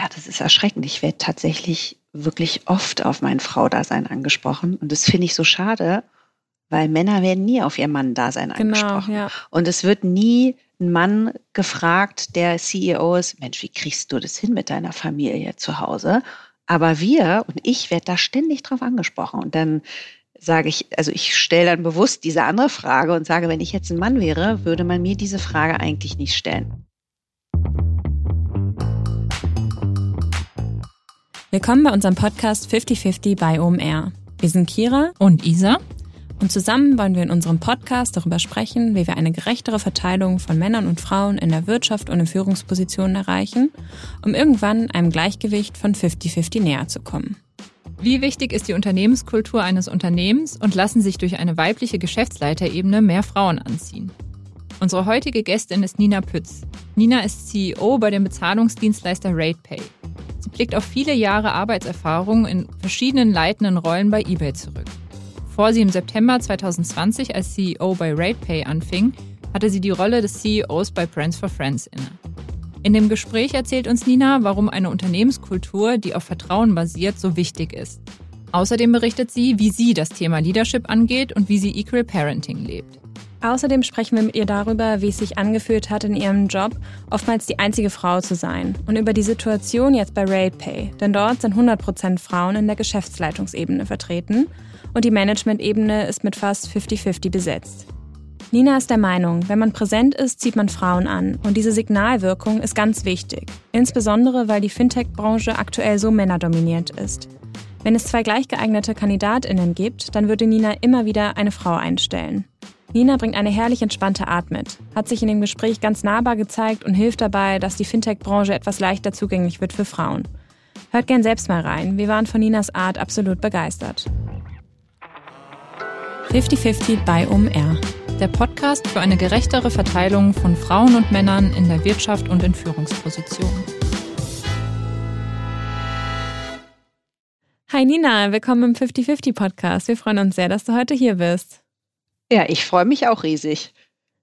Ja, das ist erschreckend. Ich werde tatsächlich wirklich oft auf mein Fraudasein angesprochen. Und das finde ich so schade, weil Männer werden nie auf ihr Mann-Dasein genau, angesprochen. Ja. Und es wird nie ein Mann gefragt, der CEO ist, Mensch, wie kriegst du das hin mit deiner Familie zu Hause? Aber wir und ich werde da ständig drauf angesprochen. Und dann sage ich, also ich stelle dann bewusst diese andere Frage und sage, wenn ich jetzt ein Mann wäre, würde man mir diese Frage eigentlich nicht stellen. Willkommen bei unserem Podcast 5050 bei OMR. Wir sind Kira und Isa und zusammen wollen wir in unserem Podcast darüber sprechen, wie wir eine gerechtere Verteilung von Männern und Frauen in der Wirtschaft und in Führungspositionen erreichen, um irgendwann einem Gleichgewicht von 50-50 näher zu kommen. Wie wichtig ist die Unternehmenskultur eines Unternehmens und lassen sich durch eine weibliche Geschäftsleiterebene mehr Frauen anziehen? Unsere heutige Gästin ist Nina Pütz. Nina ist CEO bei dem Bezahlungsdienstleister RatePay. Sie blickt auf viele Jahre Arbeitserfahrung in verschiedenen leitenden Rollen bei eBay zurück. Bevor sie im September 2020 als CEO bei RatePay anfing, hatte sie die Rolle des CEOs bei Friends for Friends inne. In dem Gespräch erzählt uns Nina, warum eine Unternehmenskultur, die auf Vertrauen basiert, so wichtig ist. Außerdem berichtet sie, wie sie das Thema Leadership angeht und wie sie Equal Parenting lebt. Außerdem sprechen wir mit ihr darüber, wie es sich angefühlt hat, in ihrem Job oftmals die einzige Frau zu sein und über die Situation jetzt bei RatePay, denn dort sind 100% Frauen in der Geschäftsleitungsebene vertreten und die Management-Ebene ist mit fast 50-50 besetzt. Nina ist der Meinung, wenn man präsent ist, zieht man Frauen an und diese Signalwirkung ist ganz wichtig, insbesondere weil die Fintech-Branche aktuell so männerdominiert ist. Wenn es zwei gleichgeeignete Kandidatinnen gibt, dann würde Nina immer wieder eine Frau einstellen. Nina bringt eine herrlich entspannte Art mit, hat sich in dem Gespräch ganz nahbar gezeigt und hilft dabei, dass die Fintech-Branche etwas leichter zugänglich wird für Frauen. Hört gern selbst mal rein, wir waren von Ninas Art absolut begeistert. 50-50 bei OMR. Der Podcast für eine gerechtere Verteilung von Frauen und Männern in der Wirtschaft und in Führungspositionen. Hi Nina, willkommen im 50-50 Podcast. Wir freuen uns sehr, dass du heute hier bist. Ja, ich freue mich auch riesig.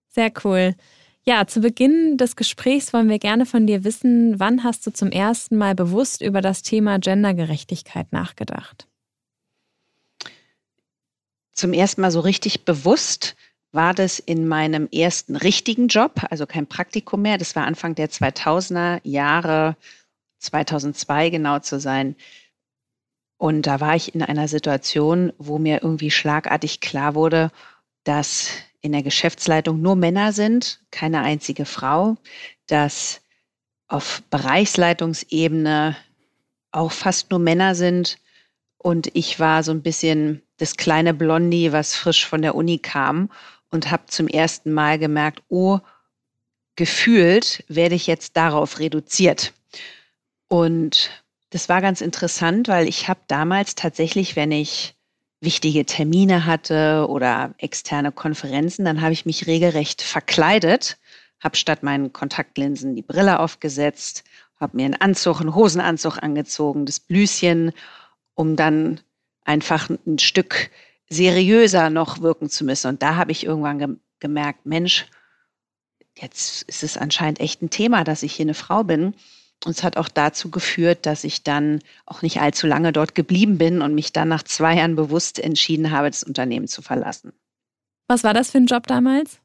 Sehr cool. Ja, zu Beginn des Gesprächs wollen wir gerne von dir wissen, wann hast du zum ersten Mal bewusst über das Thema Gendergerechtigkeit nachgedacht? Zum ersten Mal so richtig bewusst war das in meinem ersten richtigen Job, also kein Praktikum mehr. Das war Anfang der 2000er Jahre, 2002 genau zu sein. Und da war ich in einer Situation, wo mir irgendwie schlagartig klar wurde, dass in der Geschäftsleitung nur Männer sind, keine einzige Frau, dass auf Bereichsleitungsebene auch fast nur Männer sind. Und ich war so ein bisschen das kleine Blondie, was frisch von der Uni kam und habe zum ersten Mal gemerkt, oh, gefühlt werde ich jetzt darauf reduziert. Und das war ganz interessant, weil ich habe damals tatsächlich, wenn ich wichtige Termine hatte oder externe Konferenzen, dann habe ich mich regelrecht verkleidet, habe statt meinen Kontaktlinsen die Brille aufgesetzt, habe mir einen Anzug, einen Hosenanzug angezogen, das Blüschen, um dann einfach ein Stück seriöser noch wirken zu müssen. Und da habe ich irgendwann ge gemerkt, Mensch, jetzt ist es anscheinend echt ein Thema, dass ich hier eine Frau bin. Und es hat auch dazu geführt, dass ich dann auch nicht allzu lange dort geblieben bin und mich dann nach zwei Jahren bewusst entschieden habe, das Unternehmen zu verlassen. Was war das für ein Job damals?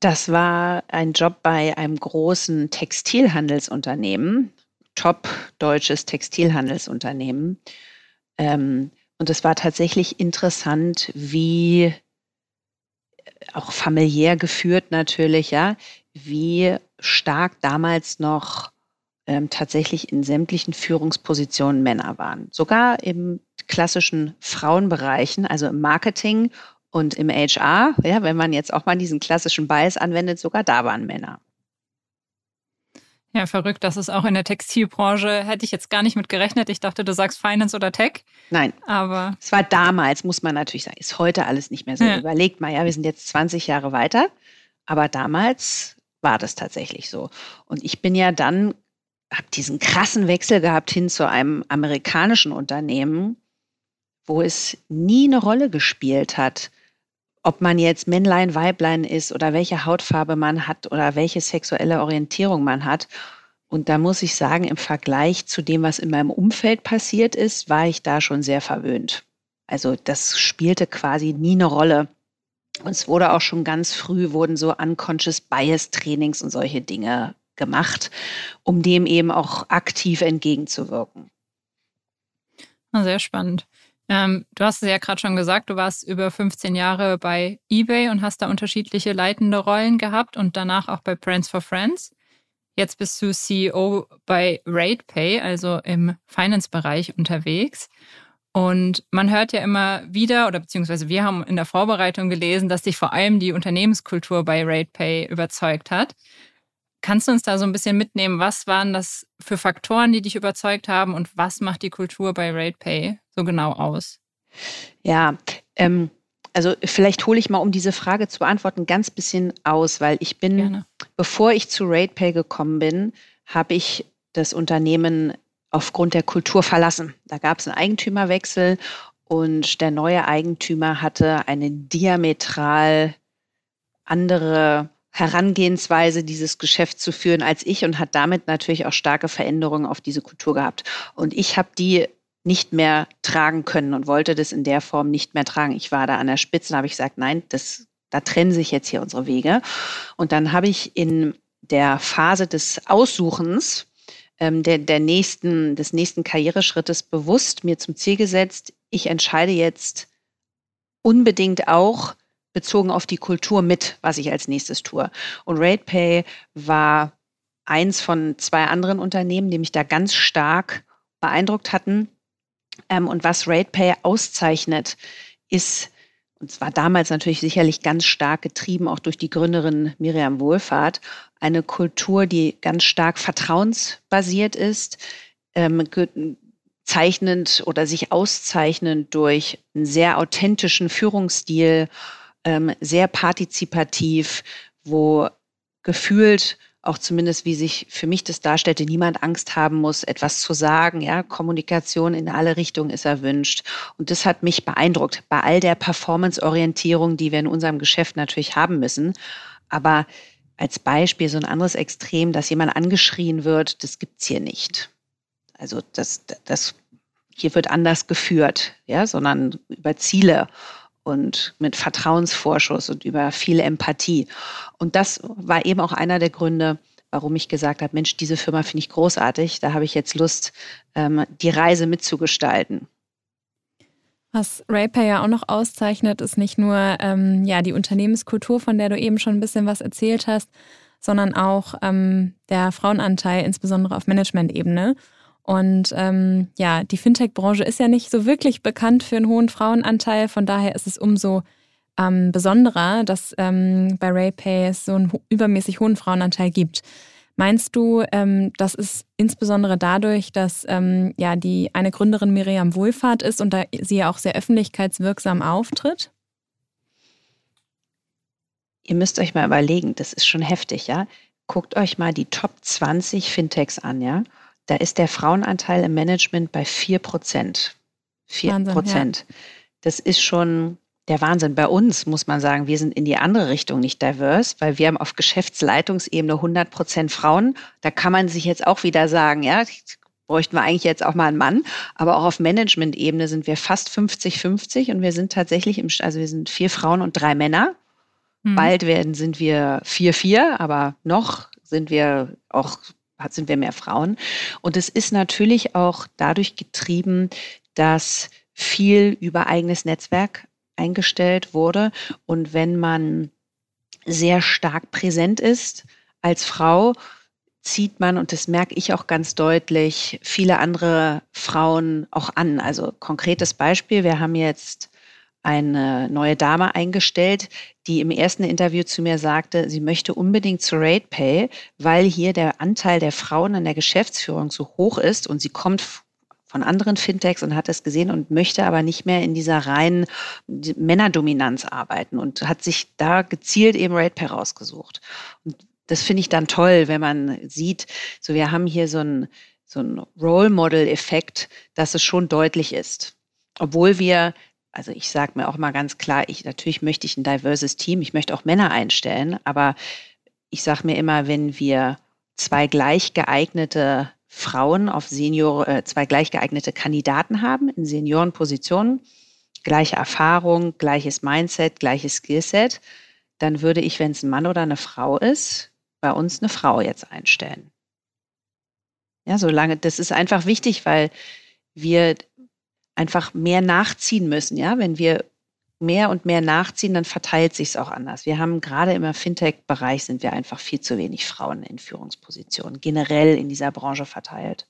Das war ein Job bei einem großen Textilhandelsunternehmen, top deutsches Textilhandelsunternehmen. Ähm, und es war tatsächlich interessant, wie auch familiär geführt natürlich, ja, wie stark damals noch ähm, tatsächlich in sämtlichen Führungspositionen Männer waren. Sogar im klassischen Frauenbereichen, also im Marketing und im HR, ja, wenn man jetzt auch mal diesen klassischen Bias anwendet, sogar da waren Männer. Ja, verrückt. Das ist auch in der Textilbranche. Hätte ich jetzt gar nicht mit gerechnet. Ich dachte, du sagst Finance oder Tech. Nein. Aber. Es war damals, muss man natürlich sagen. Ist heute alles nicht mehr so. Ja. Überlegt mal, ja, wir sind jetzt 20 Jahre weiter. Aber damals war das tatsächlich so. Und ich bin ja dann habe diesen krassen Wechsel gehabt hin zu einem amerikanischen Unternehmen, wo es nie eine Rolle gespielt hat, ob man jetzt Männlein, Weiblein ist oder welche Hautfarbe man hat oder welche sexuelle Orientierung man hat. Und da muss ich sagen, im Vergleich zu dem, was in meinem Umfeld passiert ist, war ich da schon sehr verwöhnt. Also das spielte quasi nie eine Rolle. Und es wurde auch schon ganz früh, wurden so Unconscious Bias Trainings und solche Dinge gemacht, um dem eben auch aktiv entgegenzuwirken. Sehr spannend. Ähm, du hast es ja gerade schon gesagt, du warst über 15 Jahre bei eBay und hast da unterschiedliche leitende Rollen gehabt und danach auch bei Brands for Friends. Jetzt bist du CEO bei RatePay, also im Finance-Bereich unterwegs. Und man hört ja immer wieder, oder beziehungsweise wir haben in der Vorbereitung gelesen, dass dich vor allem die Unternehmenskultur bei RatePay überzeugt hat. Kannst du uns da so ein bisschen mitnehmen? Was waren das für Faktoren, die dich überzeugt haben und was macht die Kultur bei RatePay so genau aus? Ja, ähm, also vielleicht hole ich mal, um diese Frage zu beantworten, ein ganz bisschen aus, weil ich bin, Gerne. bevor ich zu RatePay gekommen bin, habe ich das Unternehmen aufgrund der Kultur verlassen. Da gab es einen Eigentümerwechsel und der neue Eigentümer hatte eine diametral andere Herangehensweise, dieses Geschäft zu führen als ich und hat damit natürlich auch starke Veränderungen auf diese Kultur gehabt. Und ich habe die nicht mehr tragen können und wollte das in der Form nicht mehr tragen. Ich war da an der Spitze, habe ich gesagt, nein, das, da trennen sich jetzt hier unsere Wege. Und dann habe ich in der Phase des Aussuchens ähm, der, der nächsten, des nächsten Karriereschrittes bewusst mir zum Ziel gesetzt, ich entscheide jetzt unbedingt auch bezogen auf die Kultur mit, was ich als nächstes tue. Und RatePay war eins von zwei anderen Unternehmen, die mich da ganz stark beeindruckt hatten, ähm, und was RatePay auszeichnet, ist, und zwar damals natürlich sicherlich ganz stark getrieben, auch durch die Gründerin Miriam Wohlfahrt, eine Kultur, die ganz stark vertrauensbasiert ist, ähm, zeichnend oder sich auszeichnend durch einen sehr authentischen Führungsstil, ähm, sehr partizipativ, wo gefühlt auch zumindest, wie sich für mich das darstellte, niemand Angst haben muss, etwas zu sagen. Ja, Kommunikation in alle Richtungen ist erwünscht. Und das hat mich beeindruckt bei all der Performance-Orientierung, die wir in unserem Geschäft natürlich haben müssen. Aber als Beispiel so ein anderes Extrem, dass jemand angeschrien wird, das gibt's hier nicht. Also das, das hier wird anders geführt, ja, sondern über Ziele und mit Vertrauensvorschuss und über viel Empathie. Und das war eben auch einer der Gründe, warum ich gesagt habe, Mensch, diese Firma finde ich großartig, da habe ich jetzt Lust, ähm, die Reise mitzugestalten. Was RayPay ja auch noch auszeichnet, ist nicht nur ähm, ja, die Unternehmenskultur, von der du eben schon ein bisschen was erzählt hast, sondern auch ähm, der Frauenanteil, insbesondere auf Management-Ebene. Und ähm, ja, die Fintech-Branche ist ja nicht so wirklich bekannt für einen hohen Frauenanteil. Von daher ist es umso ähm, besonderer, dass ähm, bei RayPay es so einen übermäßig hohen Frauenanteil gibt. Meinst du, ähm, das ist insbesondere dadurch, dass ähm, ja die eine Gründerin Miriam Wohlfahrt ist und da sie ja auch sehr öffentlichkeitswirksam auftritt? Ihr müsst euch mal überlegen, das ist schon heftig, ja. Guckt euch mal die Top 20 Fintechs an, ja. Da ist der Frauenanteil im Management bei 4 Prozent. 4 Prozent. Ja. Das ist schon der Wahnsinn. Bei uns muss man sagen, wir sind in die andere Richtung nicht divers, weil wir haben auf Geschäftsleitungsebene 100 Prozent Frauen. Da kann man sich jetzt auch wieder sagen, ja, bräuchten wir eigentlich jetzt auch mal einen Mann. Aber auch auf Management-Ebene sind wir fast 50-50 und wir sind tatsächlich im, also wir sind vier Frauen und drei Männer. Mhm. Bald werden, sind wir vier, vier, aber noch sind wir auch sind wir mehr Frauen. Und es ist natürlich auch dadurch getrieben, dass viel über eigenes Netzwerk eingestellt wurde. Und wenn man sehr stark präsent ist als Frau, zieht man, und das merke ich auch ganz deutlich, viele andere Frauen auch an. Also konkretes Beispiel, wir haben jetzt eine neue Dame eingestellt, die im ersten Interview zu mir sagte, sie möchte unbedingt zu RatePay, weil hier der Anteil der Frauen in der Geschäftsführung so hoch ist und sie kommt von anderen Fintechs und hat es gesehen und möchte aber nicht mehr in dieser reinen Männerdominanz arbeiten und hat sich da gezielt eben RatePay rausgesucht. Und das finde ich dann toll, wenn man sieht, so wir haben hier so ein so Role Model Effekt, dass es schon deutlich ist. Obwohl wir also ich sage mir auch mal ganz klar, ich natürlich möchte ich ein diverses Team, ich möchte auch Männer einstellen, aber ich sage mir immer, wenn wir zwei gleich geeignete Frauen auf Senior, äh, zwei gleich geeignete Kandidaten haben in Seniorenpositionen, gleiche Erfahrung, gleiches Mindset, gleiches Skillset, dann würde ich, wenn es ein Mann oder eine Frau ist, bei uns eine Frau jetzt einstellen. Ja, solange, das ist einfach wichtig, weil wir einfach mehr nachziehen müssen. Ja, wenn wir mehr und mehr nachziehen, dann verteilt sich es auch anders. Wir haben gerade im Fintech-Bereich sind wir einfach viel zu wenig Frauen in Führungspositionen, generell in dieser Branche verteilt.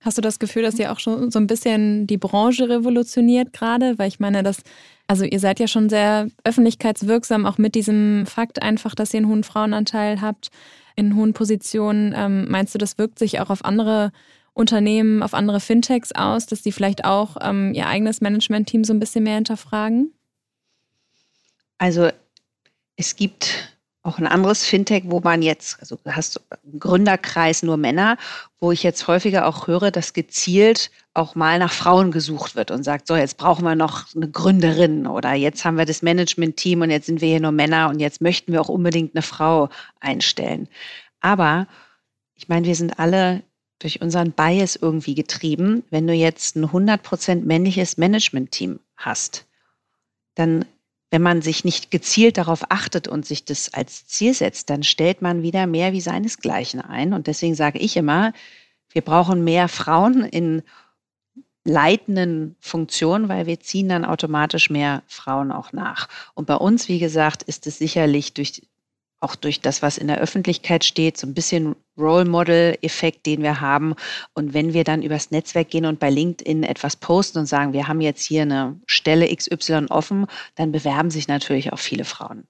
Hast du das Gefühl, dass ihr auch schon so ein bisschen die Branche revolutioniert gerade? Weil ich meine, dass, also ihr seid ja schon sehr öffentlichkeitswirksam, auch mit diesem Fakt einfach, dass ihr einen hohen Frauenanteil habt in hohen Positionen. Ähm, meinst du, das wirkt sich auch auf andere Unternehmen, auf andere Fintechs aus, dass die vielleicht auch ähm, ihr eigenes Management-Team so ein bisschen mehr hinterfragen? Also es gibt auch ein anderes Fintech, wo man jetzt, also hast einen Gründerkreis nur Männer, wo ich jetzt häufiger auch höre, dass gezielt auch mal nach Frauen gesucht wird und sagt, so, jetzt brauchen wir noch eine Gründerin oder jetzt haben wir das Management-Team und jetzt sind wir hier nur Männer und jetzt möchten wir auch unbedingt eine Frau einstellen. Aber ich meine, wir sind alle durch unseren Bias irgendwie getrieben. Wenn du jetzt ein 100% männliches Management-Team hast, dann, wenn man sich nicht gezielt darauf achtet und sich das als Ziel setzt, dann stellt man wieder mehr wie seinesgleichen ein. Und deswegen sage ich immer, wir brauchen mehr Frauen in leitenden Funktionen, weil wir ziehen dann automatisch mehr Frauen auch nach. Und bei uns, wie gesagt, ist es sicherlich durch auch durch das, was in der Öffentlichkeit steht, so ein bisschen Role Model-Effekt, den wir haben. Und wenn wir dann übers Netzwerk gehen und bei LinkedIn etwas posten und sagen, wir haben jetzt hier eine Stelle XY offen, dann bewerben sich natürlich auch viele Frauen.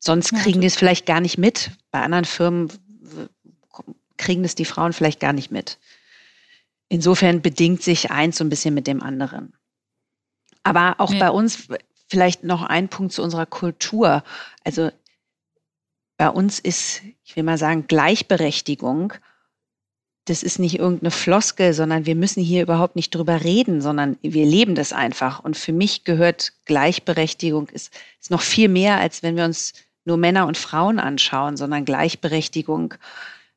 Sonst kriegen die es vielleicht gar nicht mit. Bei anderen Firmen kriegen es die Frauen vielleicht gar nicht mit. Insofern bedingt sich eins so ein bisschen mit dem anderen. Aber auch ja. bei uns vielleicht noch ein Punkt zu unserer Kultur. Also bei uns ist, ich will mal sagen, Gleichberechtigung. Das ist nicht irgendeine Floskel, sondern wir müssen hier überhaupt nicht drüber reden, sondern wir leben das einfach. Und für mich gehört Gleichberechtigung ist, ist noch viel mehr, als wenn wir uns nur Männer und Frauen anschauen, sondern Gleichberechtigung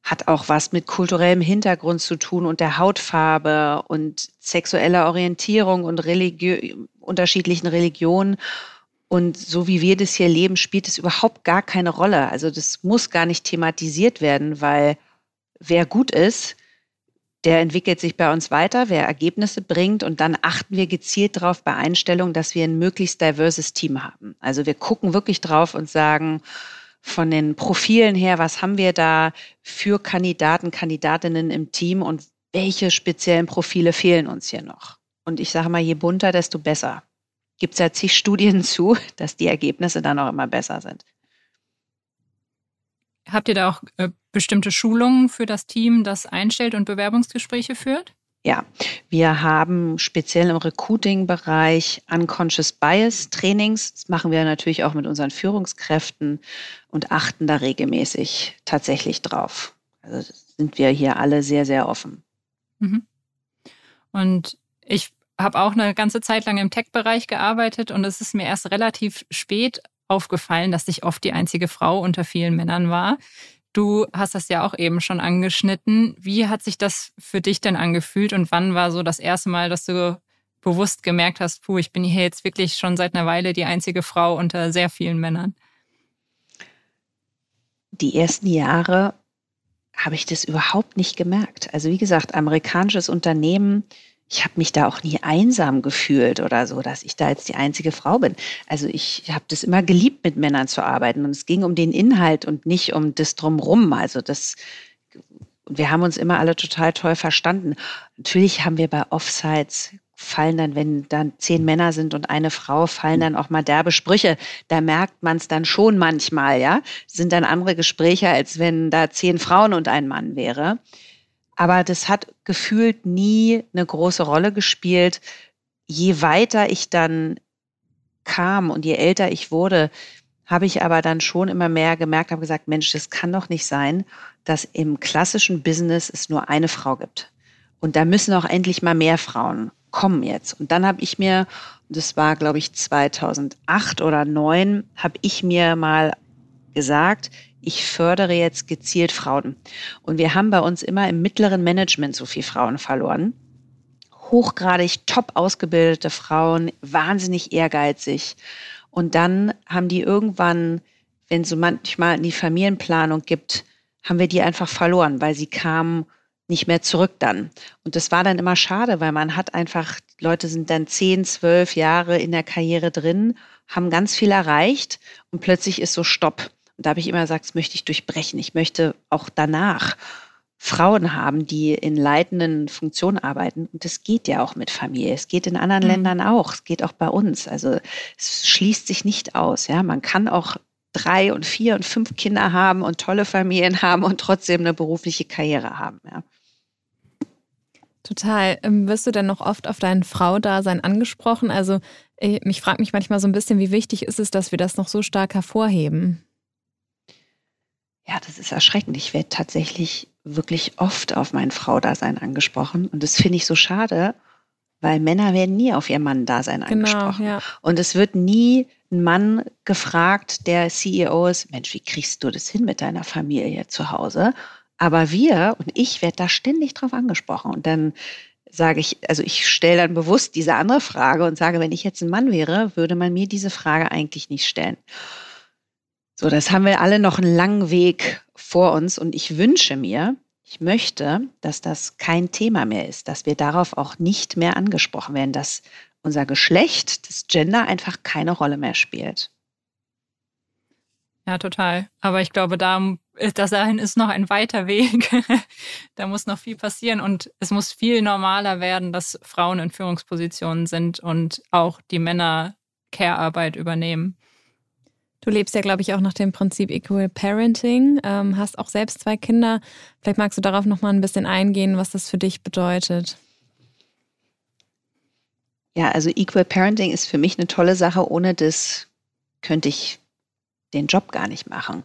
hat auch was mit kulturellem Hintergrund zu tun und der Hautfarbe und sexueller Orientierung und Religio unterschiedlichen Religionen. Und so wie wir das hier leben, spielt es überhaupt gar keine Rolle. Also das muss gar nicht thematisiert werden, weil wer gut ist, der entwickelt sich bei uns weiter, wer Ergebnisse bringt und dann achten wir gezielt darauf bei Einstellung, dass wir ein möglichst diverses Team haben. Also wir gucken wirklich drauf und sagen, von den Profilen her, was haben wir da für Kandidaten, Kandidatinnen im Team und welche speziellen Profile fehlen uns hier noch? Und ich sage mal, je bunter, desto besser gibt es ja zig Studien zu, dass die Ergebnisse dann auch immer besser sind. Habt ihr da auch äh, bestimmte Schulungen für das Team, das einstellt und Bewerbungsgespräche führt? Ja, wir haben speziell im Recruiting-Bereich Unconscious Bias Trainings. Das machen wir natürlich auch mit unseren Führungskräften und achten da regelmäßig tatsächlich drauf. Also sind wir hier alle sehr, sehr offen. Mhm. Und ich habe auch eine ganze Zeit lang im Tech-Bereich gearbeitet und es ist mir erst relativ spät aufgefallen, dass ich oft die einzige Frau unter vielen Männern war. Du hast das ja auch eben schon angeschnitten. Wie hat sich das für dich denn angefühlt und wann war so das erste Mal, dass du bewusst gemerkt hast, puh, ich bin hier jetzt wirklich schon seit einer Weile die einzige Frau unter sehr vielen Männern? Die ersten Jahre habe ich das überhaupt nicht gemerkt. Also wie gesagt, amerikanisches Unternehmen, ich habe mich da auch nie einsam gefühlt oder so, dass ich da jetzt die einzige Frau bin. Also ich habe das immer geliebt, mit Männern zu arbeiten. Und es ging um den Inhalt und nicht um das drumrum. Also das, wir haben uns immer alle total toll verstanden. Natürlich haben wir bei Offsites fallen dann, wenn dann zehn Männer sind und eine Frau, fallen dann auch mal derbe Sprüche. Da merkt man es dann schon manchmal, ja. Sind dann andere Gespräche, als wenn da zehn Frauen und ein Mann wäre. Aber das hat gefühlt nie eine große Rolle gespielt. Je weiter ich dann kam und je älter ich wurde, habe ich aber dann schon immer mehr gemerkt, habe gesagt, Mensch, das kann doch nicht sein, dass im klassischen Business es nur eine Frau gibt. Und da müssen auch endlich mal mehr Frauen kommen jetzt. Und dann habe ich mir, das war glaube ich 2008 oder 2009, habe ich mir mal gesagt, ich fördere jetzt gezielt Frauen. Und wir haben bei uns immer im mittleren Management so viele Frauen verloren. Hochgradig top ausgebildete Frauen, wahnsinnig ehrgeizig. Und dann haben die irgendwann, wenn es so manchmal in die Familienplanung gibt, haben wir die einfach verloren, weil sie kamen nicht mehr zurück dann. Und das war dann immer schade, weil man hat einfach, Leute sind dann zehn, zwölf Jahre in der Karriere drin, haben ganz viel erreicht und plötzlich ist so Stopp. Und da habe ich immer gesagt, das möchte ich durchbrechen. Ich möchte auch danach Frauen haben, die in leitenden Funktionen arbeiten. Und das geht ja auch mit Familie. Es geht in anderen mhm. Ländern auch. Es geht auch bei uns. Also es schließt sich nicht aus. Ja, man kann auch drei und vier und fünf Kinder haben und tolle Familien haben und trotzdem eine berufliche Karriere haben. Ja. Total. Ähm, wirst du denn noch oft auf dein Frau-Dasein angesprochen? Also ich, mich fragt mich manchmal so ein bisschen, wie wichtig ist es, dass wir das noch so stark hervorheben? Ja, das ist erschreckend. Ich werde tatsächlich wirklich oft auf mein Frau-Dasein angesprochen. Und das finde ich so schade, weil Männer werden nie auf ihr Mann-Dasein genau, angesprochen. Ja. Und es wird nie ein Mann gefragt, der CEO ist, Mensch, wie kriegst du das hin mit deiner Familie zu Hause? Aber wir und ich werde da ständig drauf angesprochen. Und dann sage ich, also ich stelle dann bewusst diese andere Frage und sage, wenn ich jetzt ein Mann wäre, würde man mir diese Frage eigentlich nicht stellen. So, das haben wir alle noch einen langen Weg vor uns und ich wünsche mir, ich möchte, dass das kein Thema mehr ist, dass wir darauf auch nicht mehr angesprochen werden, dass unser Geschlecht, das Gender einfach keine Rolle mehr spielt. Ja, total. Aber ich glaube, da das dahin ist noch ein weiter Weg. da muss noch viel passieren und es muss viel normaler werden, dass Frauen in Führungspositionen sind und auch die Männer Care-Arbeit übernehmen. Du lebst ja, glaube ich, auch nach dem Prinzip Equal Parenting, ähm, hast auch selbst zwei Kinder. Vielleicht magst du darauf noch mal ein bisschen eingehen, was das für dich bedeutet. Ja, also Equal Parenting ist für mich eine tolle Sache. Ohne das könnte ich den Job gar nicht machen.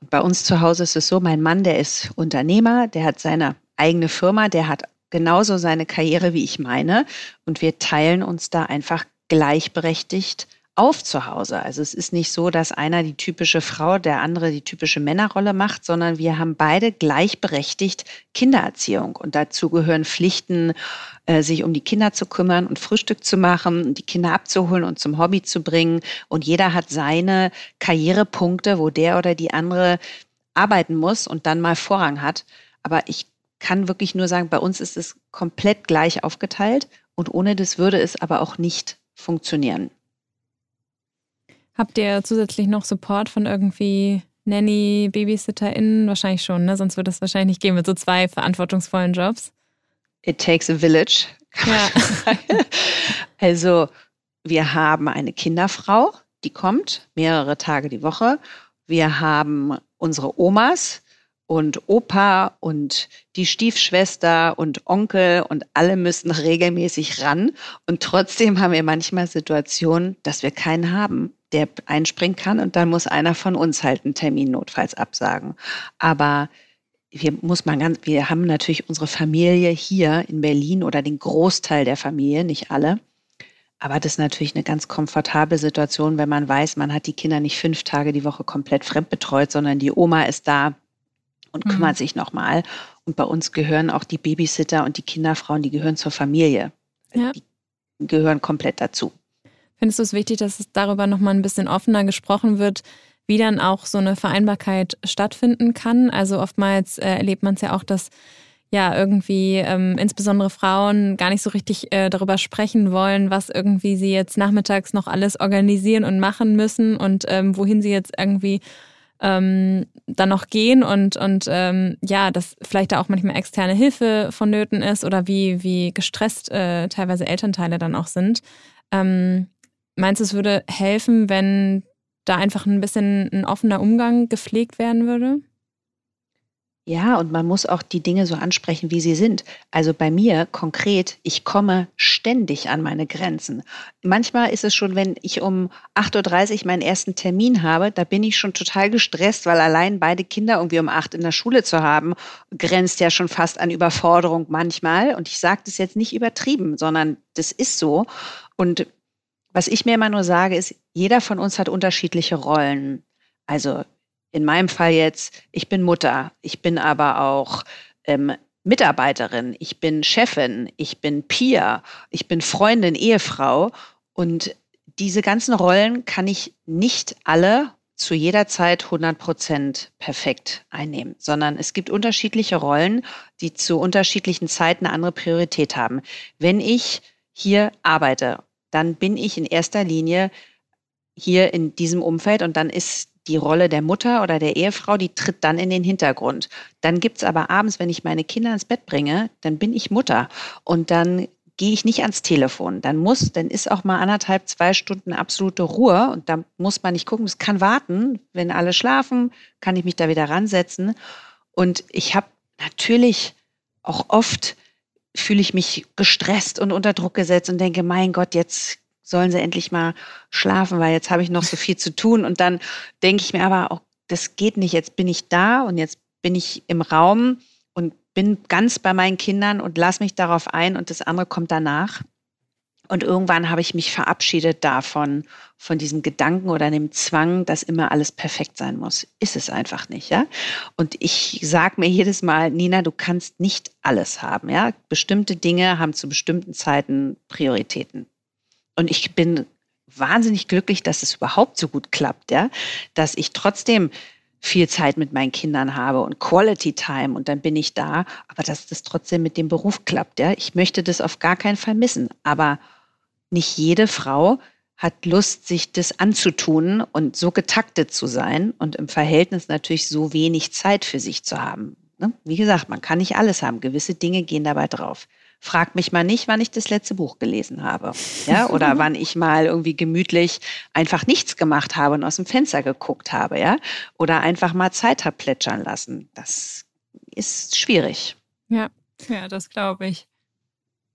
Und bei uns zu Hause ist es so, mein Mann, der ist Unternehmer, der hat seine eigene Firma, der hat genauso seine Karriere wie ich meine. Und wir teilen uns da einfach gleichberechtigt auf zu Hause. Also es ist nicht so, dass einer die typische Frau, der andere die typische Männerrolle macht, sondern wir haben beide gleichberechtigt Kindererziehung. Und dazu gehören Pflichten, äh, sich um die Kinder zu kümmern und Frühstück zu machen, die Kinder abzuholen und zum Hobby zu bringen. Und jeder hat seine Karrierepunkte, wo der oder die andere arbeiten muss und dann mal Vorrang hat. Aber ich kann wirklich nur sagen, bei uns ist es komplett gleich aufgeteilt und ohne das würde es aber auch nicht funktionieren. Habt ihr zusätzlich noch Support von irgendwie Nanny, BabysitterInnen? Wahrscheinlich schon, ne? Sonst würde es wahrscheinlich nicht gehen mit so zwei verantwortungsvollen Jobs. It takes a village. Ja. also, wir haben eine Kinderfrau, die kommt mehrere Tage die Woche. Wir haben unsere Omas und Opa und die Stiefschwester und Onkel und alle müssen regelmäßig ran. Und trotzdem haben wir manchmal Situationen, dass wir keinen haben, der einspringen kann und dann muss einer von uns halt einen Termin notfalls absagen. Aber wir muss man ganz, wir haben natürlich unsere Familie hier in Berlin oder den Großteil der Familie, nicht alle. Aber das ist natürlich eine ganz komfortable Situation, wenn man weiß, man hat die Kinder nicht fünf Tage die Woche komplett fremdbetreut, sondern die Oma ist da und mhm. kümmert sich nochmal. Und bei uns gehören auch die Babysitter und die Kinderfrauen, die gehören zur Familie. Ja. Die gehören komplett dazu. Findest du es wichtig, dass es darüber nochmal ein bisschen offener gesprochen wird, wie dann auch so eine Vereinbarkeit stattfinden kann? Also oftmals äh, erlebt man es ja auch, dass ja irgendwie ähm, insbesondere Frauen gar nicht so richtig äh, darüber sprechen wollen, was irgendwie sie jetzt nachmittags noch alles organisieren und machen müssen und ähm, wohin sie jetzt irgendwie ähm, dann noch gehen und, und ähm, ja, dass vielleicht da auch manchmal externe Hilfe vonnöten ist oder wie, wie gestresst äh, teilweise Elternteile dann auch sind. Ähm, Meinst du, es würde helfen, wenn da einfach ein bisschen ein offener Umgang gepflegt werden würde? Ja, und man muss auch die Dinge so ansprechen, wie sie sind. Also bei mir konkret, ich komme ständig an meine Grenzen. Manchmal ist es schon, wenn ich um 8.30 Uhr meinen ersten Termin habe, da bin ich schon total gestresst, weil allein beide Kinder irgendwie um 8 in der Schule zu haben, grenzt ja schon fast an Überforderung manchmal. Und ich sage das jetzt nicht übertrieben, sondern das ist so. Und was ich mir immer nur sage, ist, jeder von uns hat unterschiedliche Rollen. Also in meinem Fall jetzt, ich bin Mutter, ich bin aber auch ähm, Mitarbeiterin, ich bin Chefin, ich bin Peer, ich bin Freundin, Ehefrau. Und diese ganzen Rollen kann ich nicht alle zu jeder Zeit 100 Prozent perfekt einnehmen, sondern es gibt unterschiedliche Rollen, die zu unterschiedlichen Zeiten eine andere Priorität haben. Wenn ich hier arbeite, dann bin ich in erster Linie hier in diesem Umfeld und dann ist die Rolle der Mutter oder der Ehefrau, die tritt dann in den Hintergrund. Dann gibt es aber abends, wenn ich meine Kinder ins Bett bringe, dann bin ich Mutter und dann gehe ich nicht ans Telefon. Dann muss, dann ist auch mal anderthalb, zwei Stunden absolute Ruhe und da muss man nicht gucken, es kann warten. Wenn alle schlafen, kann ich mich da wieder ransetzen. Und ich habe natürlich auch oft fühle ich mich gestresst und unter Druck gesetzt und denke, mein Gott, jetzt sollen sie endlich mal schlafen, weil jetzt habe ich noch so viel zu tun. Und dann denke ich mir aber, auch, das geht nicht. Jetzt bin ich da und jetzt bin ich im Raum und bin ganz bei meinen Kindern und lasse mich darauf ein und das andere kommt danach. Und irgendwann habe ich mich verabschiedet davon, von diesem Gedanken oder dem Zwang, dass immer alles perfekt sein muss. Ist es einfach nicht, ja? Und ich sage mir jedes Mal, Nina, du kannst nicht alles haben, ja? Bestimmte Dinge haben zu bestimmten Zeiten Prioritäten. Und ich bin wahnsinnig glücklich, dass es überhaupt so gut klappt, ja, dass ich trotzdem viel Zeit mit meinen Kindern habe und Quality Time und dann bin ich da, aber dass das trotzdem mit dem Beruf klappt, ja. Ich möchte das auf gar keinen Fall missen, aber nicht jede Frau hat Lust, sich das anzutun und so getaktet zu sein und im Verhältnis natürlich so wenig Zeit für sich zu haben. Ne? Wie gesagt, man kann nicht alles haben. Gewisse Dinge gehen dabei drauf. Frag mich mal nicht, wann ich das letzte Buch gelesen habe. Ja, oder wann ich mal irgendwie gemütlich einfach nichts gemacht habe und aus dem Fenster geguckt habe, ja. Oder einfach mal Zeit habe plätschern lassen. Das ist schwierig. Ja, ja, das glaube ich.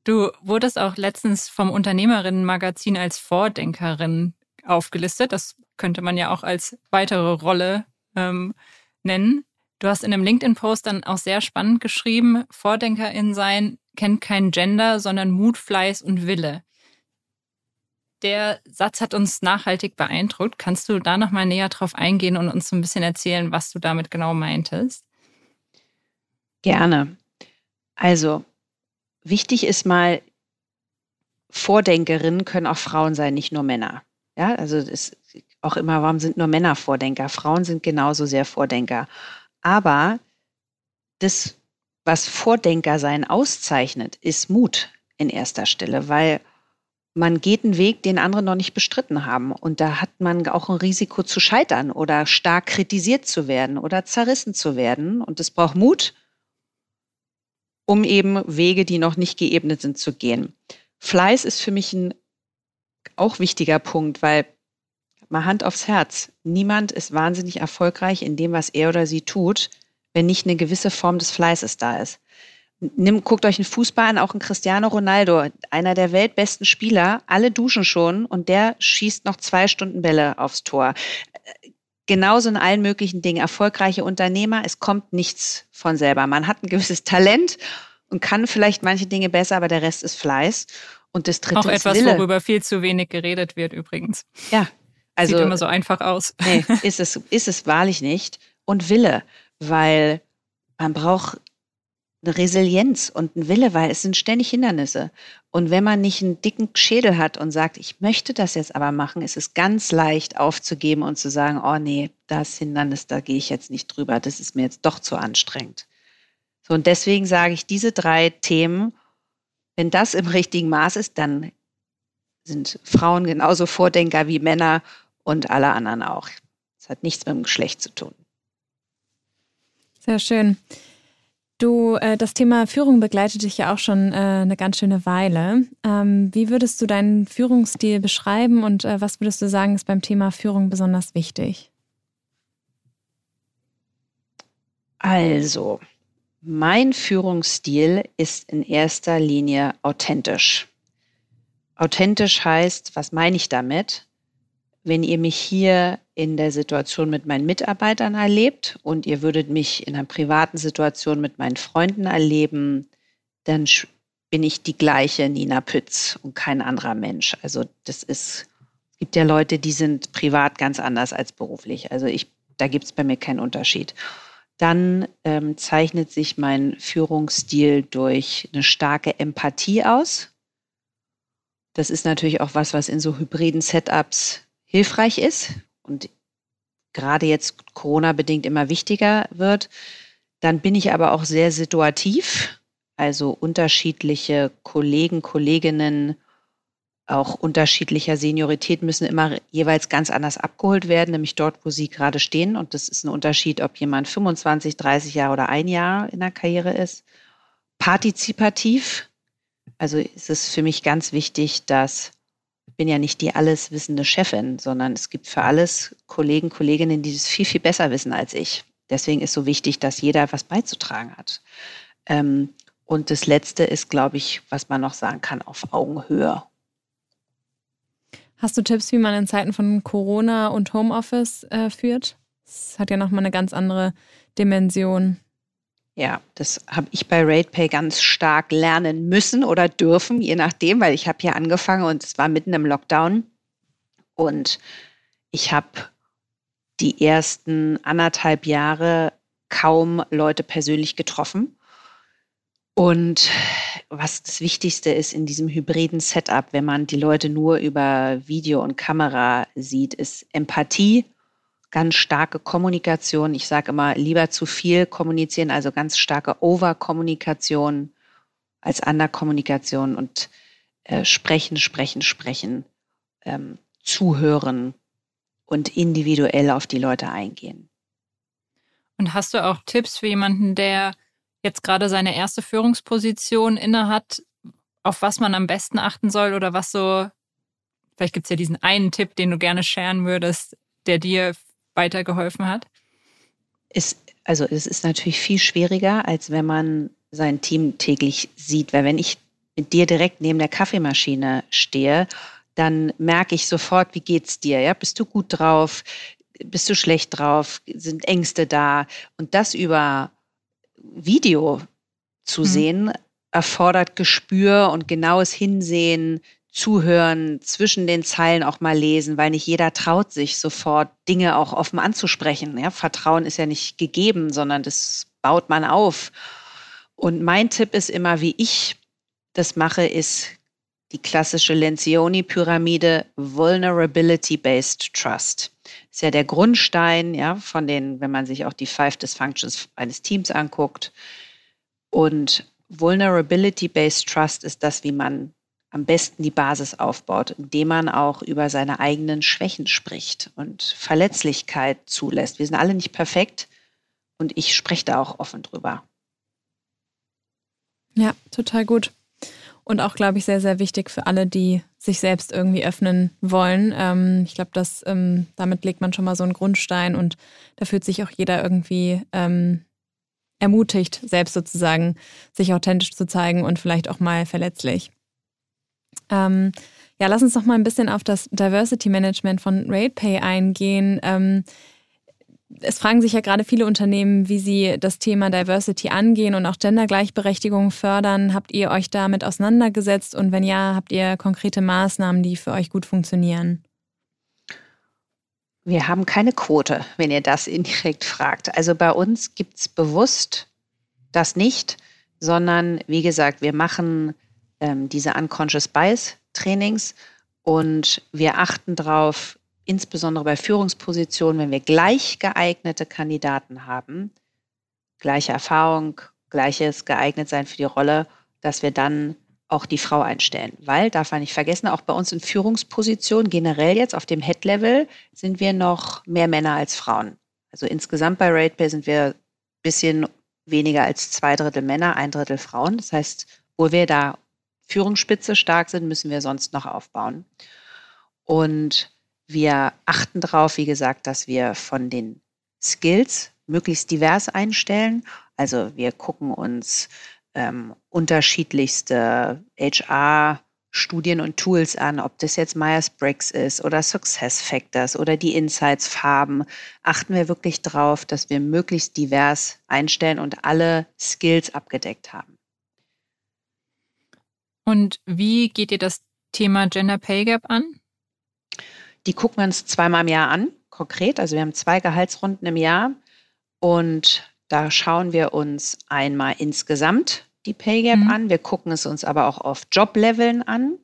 Du wurdest auch letztens vom Unternehmerinnenmagazin als Vordenkerin aufgelistet. Das könnte man ja auch als weitere Rolle ähm, nennen. Du hast in einem LinkedIn-Post dann auch sehr spannend geschrieben, Vordenkerin sein kennt kein Gender, sondern Mut, Fleiß und Wille. Der Satz hat uns nachhaltig beeindruckt. Kannst du da noch mal näher drauf eingehen und uns so ein bisschen erzählen, was du damit genau meintest? Gerne. Also, wichtig ist mal, Vordenkerinnen können auch Frauen sein, nicht nur Männer. Ja, also ist auch immer, warum sind nur Männer Vordenker? Frauen sind genauso sehr Vordenker. Aber das was Vordenkersein auszeichnet, ist Mut in erster Stelle, weil man geht einen Weg, den andere noch nicht bestritten haben. Und da hat man auch ein Risiko zu scheitern oder stark kritisiert zu werden oder zerrissen zu werden. Und es braucht Mut, um eben Wege, die noch nicht geebnet sind, zu gehen. Fleiß ist für mich ein auch wichtiger Punkt, weil mal Hand aufs Herz. Niemand ist wahnsinnig erfolgreich in dem, was er oder sie tut, wenn nicht eine gewisse Form des Fleißes da ist. Nimm, guckt euch einen Fußball an, auch ein Cristiano Ronaldo, einer der weltbesten Spieler, alle duschen schon und der schießt noch zwei Stunden Bälle aufs Tor. Genauso in allen möglichen Dingen. Erfolgreiche Unternehmer, es kommt nichts von selber. Man hat ein gewisses Talent und kann vielleicht manche Dinge besser, aber der Rest ist Fleiß. Und das dritte Auch etwas, Wille. worüber viel zu wenig geredet wird übrigens. Ja, also. Sieht immer so einfach aus. Nee, ist es, ist es wahrlich nicht. Und Wille weil man braucht eine Resilienz und einen Wille, weil es sind ständig Hindernisse. Und wenn man nicht einen dicken Schädel hat und sagt, ich möchte das jetzt aber machen, ist es ganz leicht aufzugeben und zu sagen, oh nee, das Hindernis, da gehe ich jetzt nicht drüber, das ist mir jetzt doch zu anstrengend. So, und deswegen sage ich, diese drei Themen, wenn das im richtigen Maß ist, dann sind Frauen genauso Vordenker wie Männer und alle anderen auch. Das hat nichts mit dem Geschlecht zu tun. Sehr schön. Du, äh, das Thema Führung begleitet dich ja auch schon äh, eine ganz schöne Weile. Ähm, wie würdest du deinen Führungsstil beschreiben und äh, was würdest du sagen, ist beim Thema Führung besonders wichtig? Also, mein Führungsstil ist in erster Linie authentisch. Authentisch heißt, was meine ich damit? Wenn ihr mich hier in der Situation mit meinen Mitarbeitern erlebt und ihr würdet mich in einer privaten Situation mit meinen Freunden erleben, dann bin ich die gleiche Nina Pütz und kein anderer Mensch. Also das ist, es gibt ja Leute, die sind privat ganz anders als beruflich. Also ich da gibt es bei mir keinen Unterschied. Dann ähm, zeichnet sich mein Führungsstil durch eine starke Empathie aus. Das ist natürlich auch was, was in so hybriden Setups hilfreich ist und gerade jetzt Corona-bedingt immer wichtiger wird. Dann bin ich aber auch sehr situativ, also unterschiedliche Kollegen, Kolleginnen, auch unterschiedlicher Seniorität müssen immer jeweils ganz anders abgeholt werden, nämlich dort, wo sie gerade stehen. Und das ist ein Unterschied, ob jemand 25, 30 Jahre oder ein Jahr in der Karriere ist. Partizipativ, also ist es für mich ganz wichtig, dass bin ja nicht die alles wissende Chefin, sondern es gibt für alles Kollegen, Kolleginnen, die es viel, viel besser wissen als ich. Deswegen ist so wichtig, dass jeder was beizutragen hat. Ähm, und das Letzte ist, glaube ich, was man noch sagen kann, auf Augenhöhe. Hast du Tipps, wie man in Zeiten von Corona und Homeoffice äh, führt? Das hat ja nochmal eine ganz andere Dimension. Ja, das habe ich bei RatePay ganz stark lernen müssen oder dürfen, je nachdem, weil ich habe hier angefangen und es war mitten im Lockdown. Und ich habe die ersten anderthalb Jahre kaum Leute persönlich getroffen. Und was das Wichtigste ist in diesem hybriden Setup, wenn man die Leute nur über Video und Kamera sieht, ist Empathie ganz starke Kommunikation. Ich sage immer, lieber zu viel kommunizieren, also ganz starke Overkommunikation als Underkommunikation und äh, sprechen, sprechen, sprechen, ähm, zuhören und individuell auf die Leute eingehen. Und hast du auch Tipps für jemanden, der jetzt gerade seine erste Führungsposition innehat, auf was man am besten achten soll oder was so, vielleicht gibt es ja diesen einen Tipp, den du gerne scheren würdest, der dir weitergeholfen hat? Ist, also es ist natürlich viel schwieriger, als wenn man sein Team täglich sieht. Weil wenn ich mit dir direkt neben der Kaffeemaschine stehe, dann merke ich sofort, wie geht's dir? Ja, bist du gut drauf? Bist du schlecht drauf? Sind Ängste da? Und das über Video zu mhm. sehen, erfordert Gespür und genaues Hinsehen, zuhören, zwischen den Zeilen auch mal lesen, weil nicht jeder traut sich sofort Dinge auch offen anzusprechen. Ja, Vertrauen ist ja nicht gegeben, sondern das baut man auf. Und mein Tipp ist immer, wie ich das mache, ist die klassische Lencioni-Pyramide Vulnerability-Based Trust. Ist ja der Grundstein, ja, von den, wenn man sich auch die Five Dysfunctions eines Teams anguckt. Und Vulnerability-Based Trust ist das, wie man am besten die Basis aufbaut, indem man auch über seine eigenen Schwächen spricht und Verletzlichkeit zulässt. Wir sind alle nicht perfekt und ich spreche da auch offen drüber. Ja, total gut. Und auch, glaube ich, sehr, sehr wichtig für alle, die sich selbst irgendwie öffnen wollen. Ähm, ich glaube, dass ähm, damit legt man schon mal so einen Grundstein und da fühlt sich auch jeder irgendwie ähm, ermutigt, selbst sozusagen sich authentisch zu zeigen und vielleicht auch mal verletzlich. Ähm, ja, lass uns noch mal ein bisschen auf das Diversity Management von RatePay eingehen. Ähm, es fragen sich ja gerade viele Unternehmen, wie sie das Thema Diversity angehen und auch Gendergleichberechtigung fördern. Habt ihr euch damit auseinandergesetzt und wenn ja, habt ihr konkrete Maßnahmen, die für euch gut funktionieren? Wir haben keine Quote, wenn ihr das indirekt fragt. Also bei uns gibt es bewusst das nicht, sondern wie gesagt, wir machen ähm, diese Unconscious Bias Trainings und wir achten darauf, insbesondere bei Führungspositionen, wenn wir gleich geeignete Kandidaten haben, gleiche Erfahrung, gleiches geeignet sein für die Rolle, dass wir dann auch die Frau einstellen. Weil, darf man nicht vergessen, auch bei uns in Führungspositionen, generell jetzt auf dem Head-Level, sind wir noch mehr Männer als Frauen. Also insgesamt bei RatePay sind wir ein bisschen weniger als zwei Drittel Männer, ein Drittel Frauen. Das heißt, wo wir da Führungsspitze stark sind, müssen wir sonst noch aufbauen. Und wir achten darauf, wie gesagt, dass wir von den Skills möglichst divers einstellen. Also wir gucken uns ähm, unterschiedlichste HR-Studien und Tools an, ob das jetzt Myers-Briggs ist oder Success Factors oder die Insights-Farben. Achten wir wirklich darauf, dass wir möglichst divers einstellen und alle Skills abgedeckt haben. Und wie geht ihr das Thema Gender Pay Gap an? Die gucken wir uns zweimal im Jahr an, konkret. Also wir haben zwei Gehaltsrunden im Jahr und da schauen wir uns einmal insgesamt die Pay Gap mhm. an. Wir gucken es uns aber auch auf Jobleveln an.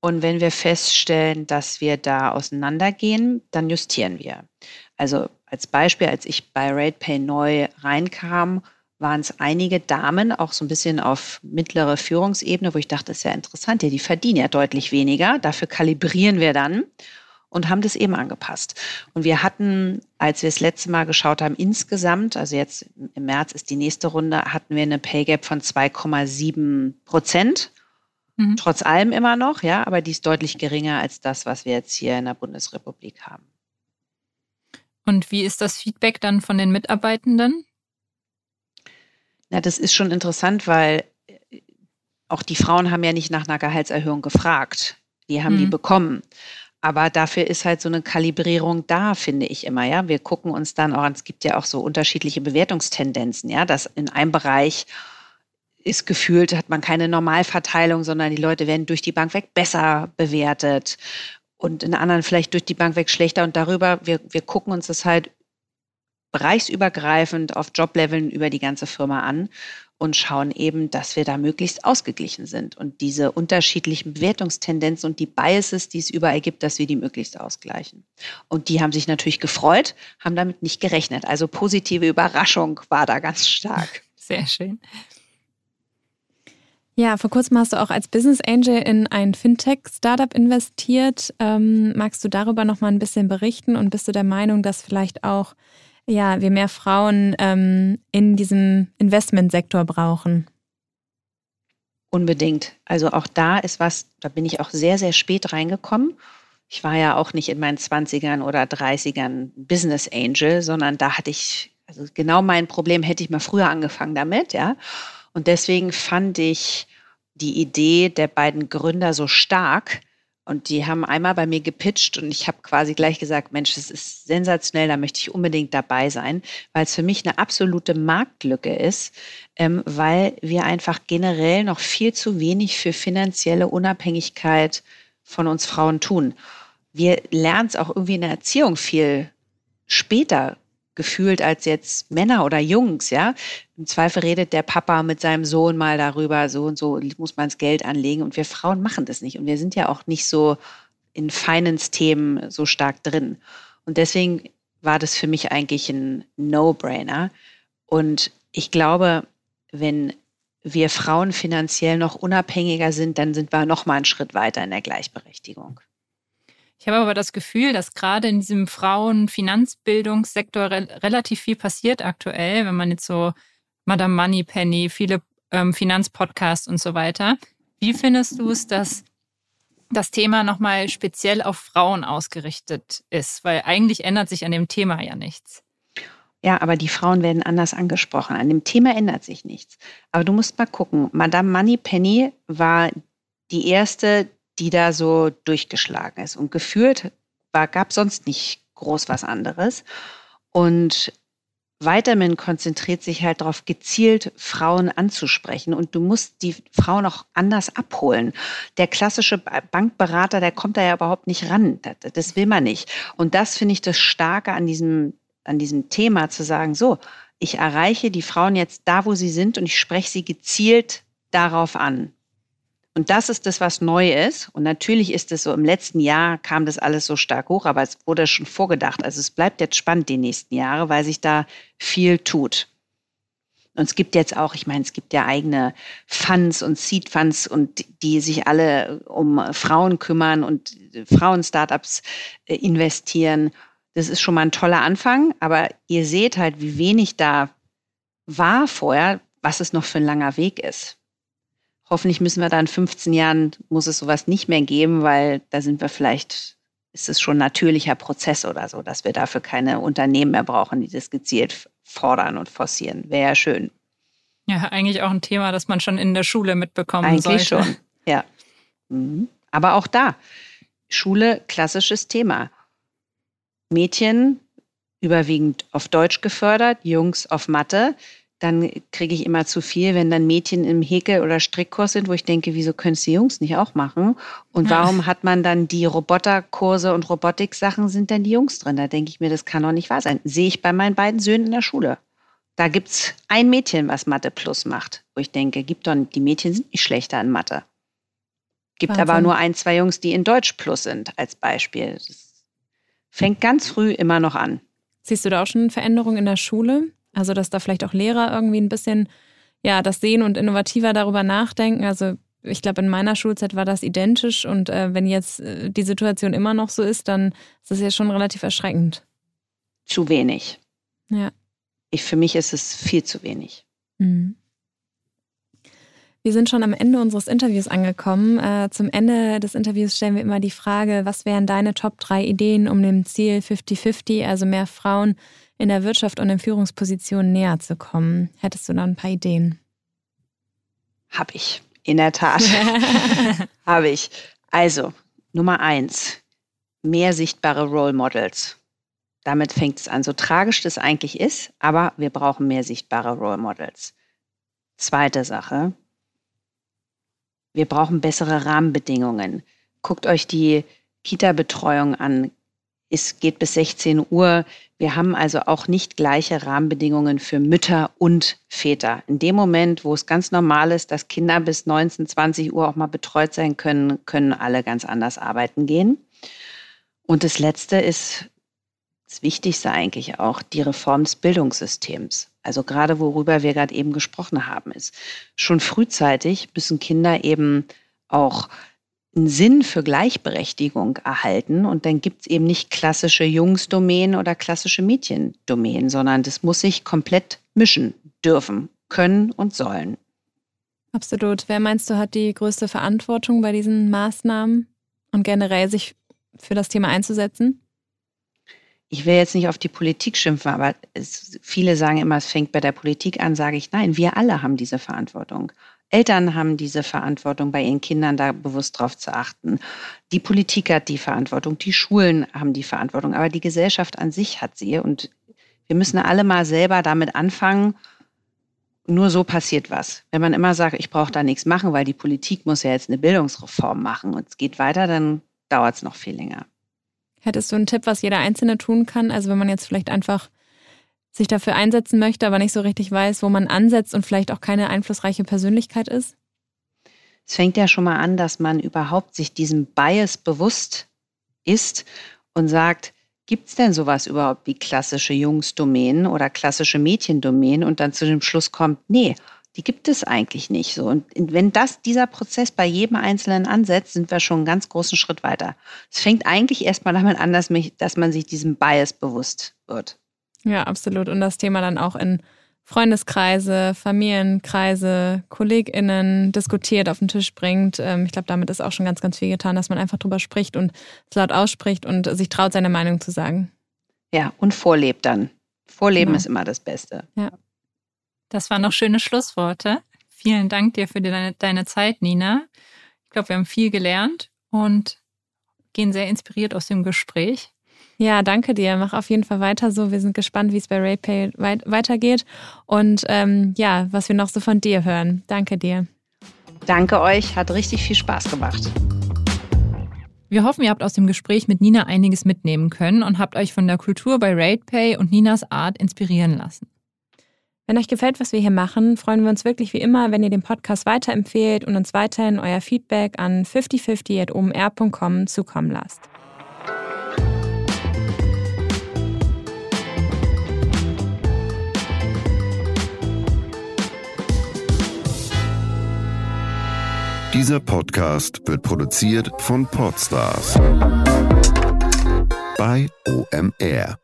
Und wenn wir feststellen, dass wir da auseinandergehen, dann justieren wir. Also als Beispiel, als ich bei RatePay neu reinkam, waren es einige Damen, auch so ein bisschen auf mittlere Führungsebene, wo ich dachte, das ist ja interessant, ja, die verdienen ja deutlich weniger. Dafür kalibrieren wir dann und haben das eben angepasst. Und wir hatten, als wir das letzte Mal geschaut haben, insgesamt, also jetzt im März ist die nächste Runde, hatten wir eine Pay Gap von 2,7 Prozent. Mhm. Trotz allem immer noch, ja, aber die ist deutlich geringer als das, was wir jetzt hier in der Bundesrepublik haben. Und wie ist das Feedback dann von den Mitarbeitenden? Na, das ist schon interessant, weil äh, auch die Frauen haben ja nicht nach einer Gehaltserhöhung gefragt. Die haben mhm. die bekommen. Aber dafür ist halt so eine Kalibrierung da, finde ich immer. Ja, wir gucken uns dann auch, es gibt ja auch so unterschiedliche Bewertungstendenzen. Ja, dass in einem Bereich ist gefühlt, hat man keine Normalverteilung, sondern die Leute werden durch die Bank weg besser bewertet und in anderen vielleicht durch die Bank weg schlechter. Und darüber, wir, wir gucken uns das halt bereichsübergreifend auf Jobleveln über die ganze Firma an und schauen eben, dass wir da möglichst ausgeglichen sind und diese unterschiedlichen Bewertungstendenzen und die Biases, die es überall gibt, dass wir die möglichst ausgleichen. Und die haben sich natürlich gefreut, haben damit nicht gerechnet. Also positive Überraschung war da ganz stark. Sehr schön. Ja, vor kurzem hast du auch als Business Angel in ein Fintech-Startup investiert. Ähm, magst du darüber noch mal ein bisschen berichten und bist du der Meinung, dass vielleicht auch ja, wir mehr Frauen ähm, in diesem Investmentsektor brauchen. Unbedingt. Also auch da ist was, da bin ich auch sehr, sehr spät reingekommen. Ich war ja auch nicht in meinen 20ern oder 30ern Business Angel, sondern da hatte ich, also genau mein Problem hätte ich mal früher angefangen damit, ja. Und deswegen fand ich die Idee der beiden Gründer so stark, und die haben einmal bei mir gepitcht und ich habe quasi gleich gesagt, Mensch, das ist sensationell, da möchte ich unbedingt dabei sein, weil es für mich eine absolute Marktlücke ist, ähm, weil wir einfach generell noch viel zu wenig für finanzielle Unabhängigkeit von uns Frauen tun. Wir lernen es auch irgendwie in der Erziehung viel später gefühlt als jetzt Männer oder Jungs, ja. Im Zweifel redet der Papa mit seinem Sohn mal darüber, so und so muss man das Geld anlegen. Und wir Frauen machen das nicht. Und wir sind ja auch nicht so in Finance-Themen so stark drin. Und deswegen war das für mich eigentlich ein No-Brainer. Und ich glaube, wenn wir Frauen finanziell noch unabhängiger sind, dann sind wir noch mal einen Schritt weiter in der Gleichberechtigung. Ich habe aber das Gefühl, dass gerade in diesem Frauen-Finanzbildungssektor re relativ viel passiert aktuell, wenn man jetzt so Madame Moneypenny, viele ähm, Finanzpodcasts und so weiter. Wie findest du es, dass das Thema nochmal speziell auf Frauen ausgerichtet ist? Weil eigentlich ändert sich an dem Thema ja nichts. Ja, aber die Frauen werden anders angesprochen. An dem Thema ändert sich nichts. Aber du musst mal gucken. Madame Moneypenny war die erste, die da so durchgeschlagen ist. Und geführt gab sonst nicht groß was anderes. Und Vitamin konzentriert sich halt darauf, gezielt Frauen anzusprechen. Und du musst die Frauen auch anders abholen. Der klassische Bankberater, der kommt da ja überhaupt nicht ran. Das, das will man nicht. Und das finde ich das Starke an diesem, an diesem Thema, zu sagen, so, ich erreiche die Frauen jetzt da, wo sie sind und ich spreche sie gezielt darauf an. Und das ist das, was neu ist. Und natürlich ist es so, im letzten Jahr kam das alles so stark hoch, aber es wurde schon vorgedacht. Also es bleibt jetzt spannend die nächsten Jahre, weil sich da viel tut. Und es gibt jetzt auch, ich meine, es gibt ja eigene Funds und Seed Funds und die sich alle um Frauen kümmern und Frauen-Startups äh, investieren. Das ist schon mal ein toller Anfang, aber ihr seht halt, wie wenig da war vorher, was es noch für ein langer Weg ist. Hoffentlich müssen wir da in 15 Jahren, muss es sowas nicht mehr geben, weil da sind wir vielleicht, ist es schon ein natürlicher Prozess oder so, dass wir dafür keine Unternehmen mehr brauchen, die das gezielt fordern und forcieren. Wäre ja schön. Ja, eigentlich auch ein Thema, das man schon in der Schule mitbekommen eigentlich sollte. schon, ja. Mhm. Aber auch da, Schule, klassisches Thema. Mädchen überwiegend auf Deutsch gefördert, Jungs auf Mathe dann kriege ich immer zu viel, wenn dann Mädchen im Häkel- oder Strickkurs sind, wo ich denke, wieso können es die Jungs nicht auch machen? Und warum hat man dann die Roboterkurse und Robotik-Sachen sind dann die Jungs drin? Da denke ich mir, das kann doch nicht wahr sein. Sehe ich bei meinen beiden Söhnen in der Schule. Da gibt es ein Mädchen, was Mathe Plus macht, wo ich denke, gibt doch, die Mädchen sind nicht schlechter in Mathe. Gibt Wahnsinn. aber nur ein, zwei Jungs, die in Deutsch Plus sind, als Beispiel. Das fängt ganz früh immer noch an. Siehst du da auch schon Veränderungen in der Schule? Also, dass da vielleicht auch Lehrer irgendwie ein bisschen, ja, das sehen und innovativer darüber nachdenken. Also, ich glaube, in meiner Schulzeit war das identisch und äh, wenn jetzt äh, die Situation immer noch so ist, dann ist das ja schon relativ erschreckend. Zu wenig. Ja. Ich, für mich ist es viel zu wenig. Mhm. Wir sind schon am Ende unseres Interviews angekommen. Äh, zum Ende des Interviews stellen wir immer die Frage, was wären deine Top 3 Ideen, um dem Ziel 50-50, also mehr Frauen in der Wirtschaft und in Führungspositionen näher zu kommen. Hättest du da ein paar Ideen? Habe ich, in der Tat. Habe ich. Also, Nummer eins, mehr sichtbare Role Models. Damit fängt es an, so tragisch das eigentlich ist, aber wir brauchen mehr sichtbare Role Models. Zweite Sache, wir brauchen bessere Rahmenbedingungen. Guckt euch die Kita-Betreuung an. Es geht bis 16 Uhr. Wir haben also auch nicht gleiche Rahmenbedingungen für Mütter und Väter. In dem Moment, wo es ganz normal ist, dass Kinder bis 19, 20 Uhr auch mal betreut sein können, können alle ganz anders arbeiten gehen. Und das Letzte ist das Wichtigste eigentlich auch, die Reform des Bildungssystems. Also gerade worüber wir gerade eben gesprochen haben, ist schon frühzeitig müssen Kinder eben auch einen Sinn für Gleichberechtigung erhalten. Und dann gibt es eben nicht klassische Jungsdomänen oder klassische Mädchendomänen, sondern das muss sich komplett mischen dürfen, können und sollen. Absolut. Wer meinst du, hat die größte Verantwortung bei diesen Maßnahmen und generell sich für das Thema einzusetzen? Ich will jetzt nicht auf die Politik schimpfen, aber es, viele sagen immer, es fängt bei der Politik an, sage ich, nein, wir alle haben diese Verantwortung. Eltern haben diese Verantwortung, bei ihren Kindern da bewusst drauf zu achten. Die Politik hat die Verantwortung, die Schulen haben die Verantwortung, aber die Gesellschaft an sich hat sie. Und wir müssen alle mal selber damit anfangen. Nur so passiert was. Wenn man immer sagt, ich brauche da nichts machen, weil die Politik muss ja jetzt eine Bildungsreform machen und es geht weiter, dann dauert es noch viel länger. Hättest du einen Tipp, was jeder Einzelne tun kann? Also wenn man jetzt vielleicht einfach sich dafür einsetzen möchte, aber nicht so richtig weiß, wo man ansetzt und vielleicht auch keine einflussreiche Persönlichkeit ist? Es fängt ja schon mal an, dass man überhaupt sich diesem Bias bewusst ist und sagt, gibt es denn sowas überhaupt wie klassische Jungsdomänen oder klassische Mädchendomänen und dann zu dem Schluss kommt, nee, die gibt es eigentlich nicht so. Und wenn das, dieser Prozess bei jedem Einzelnen ansetzt, sind wir schon einen ganz großen Schritt weiter. Es fängt eigentlich erstmal damit an, dass, mich, dass man sich diesem Bias bewusst wird. Ja, absolut. Und das Thema dann auch in Freundeskreise, Familienkreise, KollegInnen diskutiert, auf den Tisch bringt. Ähm, ich glaube, damit ist auch schon ganz, ganz viel getan, dass man einfach drüber spricht und es laut ausspricht und sich traut, seine Meinung zu sagen. Ja, und vorlebt dann. Vorleben genau. ist immer das Beste. Ja. Das waren noch schöne Schlussworte. Vielen Dank dir für deine, deine Zeit, Nina. Ich glaube, wir haben viel gelernt und gehen sehr inspiriert aus dem Gespräch. Ja, danke dir. Mach auf jeden Fall weiter so. Wir sind gespannt, wie es bei RayPay weit weitergeht und ähm, ja, was wir noch so von dir hören. Danke dir. Danke euch, hat richtig viel Spaß gemacht. Wir hoffen, ihr habt aus dem Gespräch mit Nina einiges mitnehmen können und habt euch von der Kultur bei RatePay und Ninas Art inspirieren lassen. Wenn euch gefällt, was wir hier machen, freuen wir uns wirklich wie immer, wenn ihr den Podcast weiterempfehlt und uns weiterhin euer Feedback an 5050.omr.com zukommen lasst. Dieser Podcast wird produziert von Podstars bei OMR.